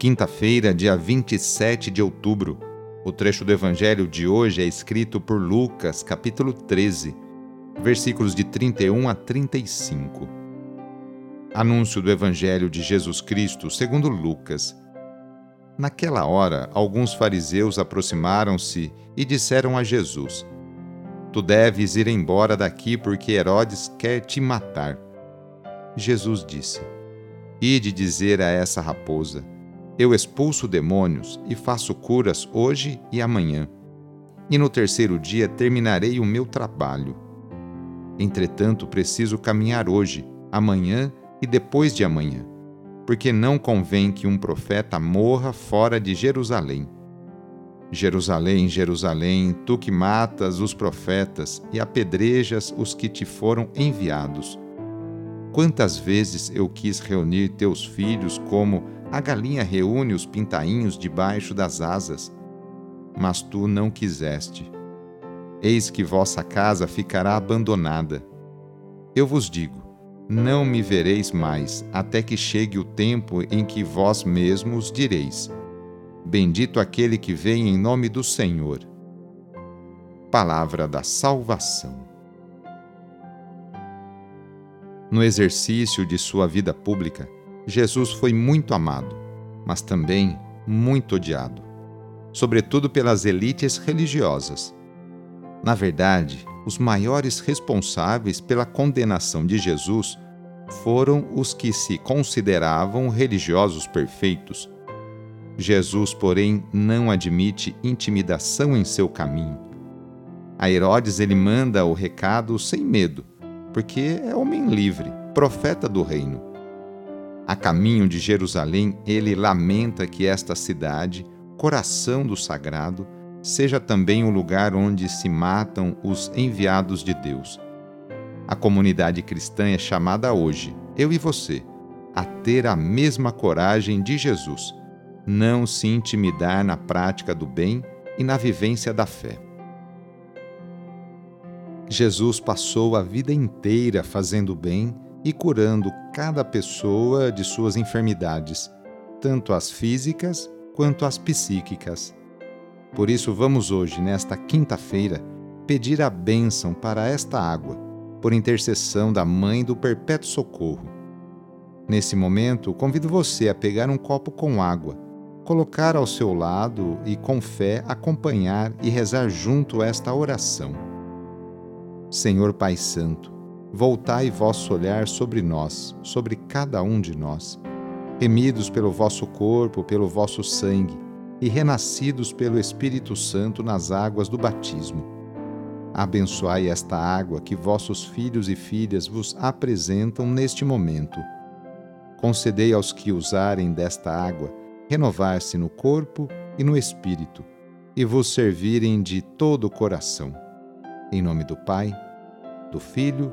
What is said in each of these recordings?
Quinta-feira, dia 27 de outubro. O trecho do Evangelho de hoje é escrito por Lucas, capítulo 13, versículos de 31 a 35. Anúncio do Evangelho de Jesus Cristo segundo Lucas. Naquela hora, alguns fariseus aproximaram-se e disseram a Jesus: Tu deves ir embora daqui porque Herodes quer te matar. Jesus disse: Ide dizer a essa raposa: eu expulso demônios e faço curas hoje e amanhã. E no terceiro dia terminarei o meu trabalho. Entretanto, preciso caminhar hoje, amanhã e depois de amanhã, porque não convém que um profeta morra fora de Jerusalém. Jerusalém, Jerusalém, tu que matas os profetas e apedrejas os que te foram enviados. Quantas vezes eu quis reunir teus filhos como a galinha reúne os pintainhos debaixo das asas, mas tu não quiseste. Eis que vossa casa ficará abandonada. Eu vos digo: não me vereis mais, até que chegue o tempo em que vós mesmos direis: Bendito aquele que vem em nome do Senhor. Palavra da Salvação. No exercício de sua vida pública, Jesus foi muito amado, mas também muito odiado, sobretudo pelas elites religiosas. Na verdade, os maiores responsáveis pela condenação de Jesus foram os que se consideravam religiosos perfeitos. Jesus, porém, não admite intimidação em seu caminho. A Herodes ele manda o recado sem medo, porque é homem livre, profeta do reino. A caminho de Jerusalém, ele lamenta que esta cidade, coração do sagrado, seja também o lugar onde se matam os enviados de Deus. A comunidade cristã é chamada hoje, eu e você, a ter a mesma coragem de Jesus, não se intimidar na prática do bem e na vivência da fé. Jesus passou a vida inteira fazendo bem e curando cada pessoa de suas enfermidades, tanto as físicas quanto as psíquicas. Por isso, vamos hoje, nesta quinta-feira, pedir a bênção para esta água, por intercessão da Mãe do Perpétuo Socorro. Nesse momento, convido você a pegar um copo com água, colocar ao seu lado e, com fé, acompanhar e rezar junto esta oração. Senhor Pai Santo, voltai vosso olhar sobre nós, sobre cada um de nós, remidos pelo vosso corpo, pelo vosso sangue, e renascidos pelo Espírito Santo nas águas do batismo. Abençoai esta água que vossos filhos e filhas vos apresentam neste momento. Concedei aos que usarem desta água renovar-se no corpo e no espírito, e vos servirem de todo o coração. Em nome do Pai, do Filho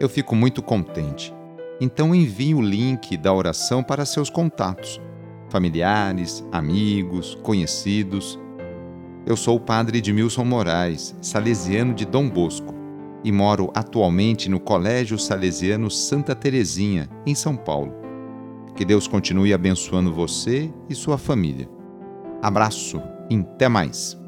eu fico muito contente. Então envie o link da oração para seus contatos, familiares, amigos, conhecidos eu sou o padre Edmilson Moraes, salesiano de Dom Bosco, e moro atualmente no Colégio Salesiano Santa Terezinha, em São Paulo. Que Deus continue abençoando você e sua família. Abraço e até mais!